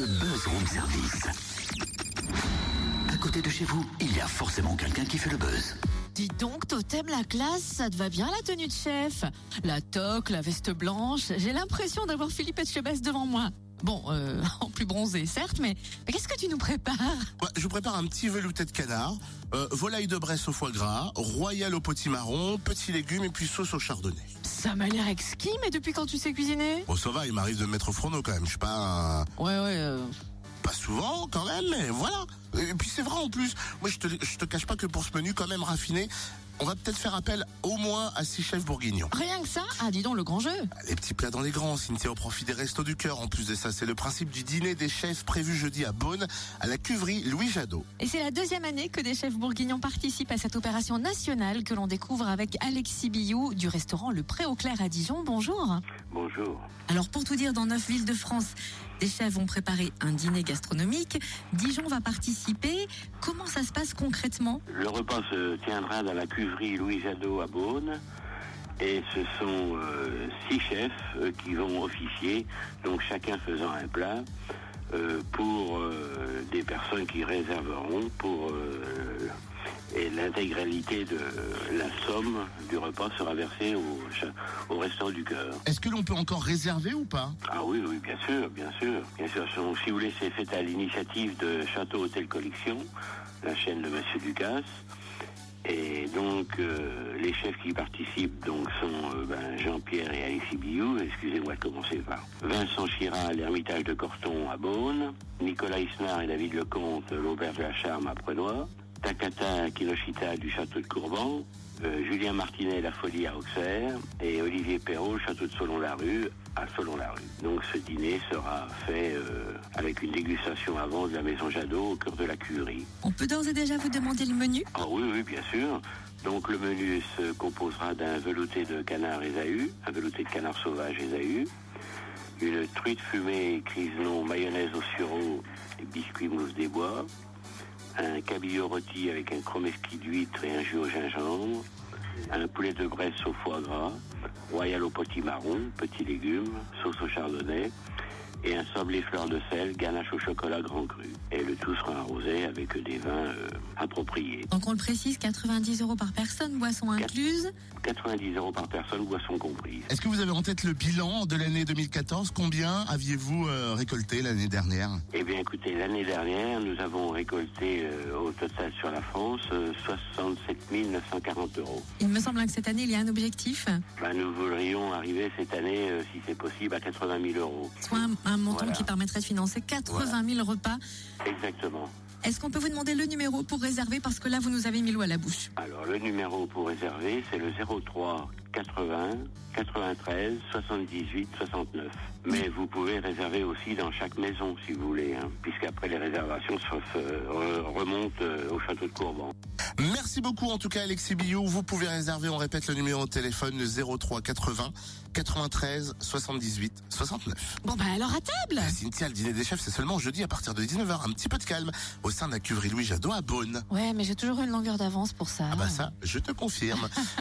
le buzz room service. À côté de chez vous, il y a forcément quelqu'un qui fait le buzz. Dis donc, Totem, la classe, ça te va bien la tenue de chef? La toque, la veste blanche, j'ai l'impression d'avoir Philippe Etchebest devant moi. Bon, euh, en plus bronzé, certes, mais, mais qu'est-ce que tu nous prépares? Ouais, je vous prépare un petit velouté de canard, euh, volaille de Bresse au foie gras, royal au potimarron, petits légumes et puis sauce au chardonnay. Ça m'a l'air exquis, mais depuis quand tu sais cuisiner? Bon, ça va, il m'arrive de me mettre au fourneau quand même. Je suis pas, un- Ouais, ouais, euh, pas souvent quand même, mais voilà. Et puis c'est vrai en plus. Moi, je te, je te cache pas que pour ce menu quand même raffiné, on va peut-être faire appel au moins à six chefs bourguignons. rien que ça Ah, dis donc, le grand jeu Les petits plats dans les grands, Cynthia, au profit des restos du cœur. En plus de ça, c'est le principe du dîner des chefs prévu jeudi à Beaune, à la cuverie Louis Jadot. Et c'est la deuxième année que des chefs bourguignons participent à cette opération nationale que l'on découvre avec Alexis Billou du restaurant Le Pré au Clair à Dijon. Bonjour Bonjour. Alors pour tout dire, dans neuf villes de France, des chefs vont préparer un dîner gastronomique. Dijon va participer. Comment ça se passe concrètement? Le repas se tiendra dans la Louis Jadot à Beaune. Et ce sont euh, six chefs euh, qui vont officier, donc chacun faisant un plat, euh, pour des personnes qui réserveront pour et l'intégralité de la somme du repas sera versée au, restaurant du cœur. Est-ce que l'on peut encore réserver ou pas? Ah oui, oui, bien sûr, bien sûr. Bien sûr, si vous voulez, c'est fait à l'initiative de Château Hôtel Collection, la chaîne de Monsieur Ducasse. Et donc, euh, les chefs qui participent donc sont euh, ben, Jean-Pierre et Alexis Billou. Excusez-moi de commencer par Vincent Chira à l'Ermitage de Corton à Beaune, Nicolas Isnard et David Lecomte, l'Auberge de la Charme à Prenois, Takata Kinoshita du Château de Courban, euh, Julien Martinet, La Folie à Auxerre, et Olivier Perrault, Château de Solon-la-Rue, à Solon-la-Rue. Donc ce dîner sera fait euh, avec une dégustation avant de la Maison Jadot au cœur de la curie. On peut d'ores et déjà vous demander le menu? Ah oui, oui, bien sûr. Donc le menu se composera d'un velouté de canard Ésaü, un velouté de canard sauvage Ésaü, une truite fumée Crisenon mayonnaise au sureau et biscuits mousse des bois, un cabillaud rôti avec un chromeski d'huître et un jus au gingembre, un poulet de Bresse au foie gras, royal au potimarron, petits légumes, sauce au chardonnay, et un sablé fleur de sel, ganache au chocolat grand cru. Et le tout sera arrosé avec des vins euh, appropriés. Donc on le précise, 90 euros par personne, boisson incluse. 90 euros par personne, boisson comprise. Est-ce que vous avez en tête le bilan de l'année 2014 Combien aviez-vous euh, récolté l'année dernière? Eh bien, écoutez, l'année dernière, nous avons récolté euh, au total sur la France euh, 67 940 euros. Il me semble que cette année, il y a un objectif, Ben, nous voudrions arriver cette année, euh, si c'est possible, à 80 000 euros. soit un, un montant Voilà. qui permettrait de financer 80 000 repas. Exactement. Est-ce qu'on peut vous demander le numéro pour réserver? Parce que là, vous nous avez mis l'eau à la bouche. Alors, le numéro pour réserver, c'est le 03 80 93 78 69. Mais vous pouvez réserver aussi dans chaque maison, si vous voulez, hein, puisqu'après les réservations se se- re- remontent euh, au château de Courban. Merci beaucoup en tout cas Alexis Billou. Vous pouvez réserver, on répète le numéro de téléphone, le 03 80 93 78 69. Bon, bah alors à table Cynthia, le dîner des chefs, c'est seulement jeudi à partir de 19h. Un petit peu de calme au sein de la cuverie Louis Jadot à Beaune. Ouais, mais j'ai toujours une longueur d'avance pour ça. Ah bah ça, je te confirme.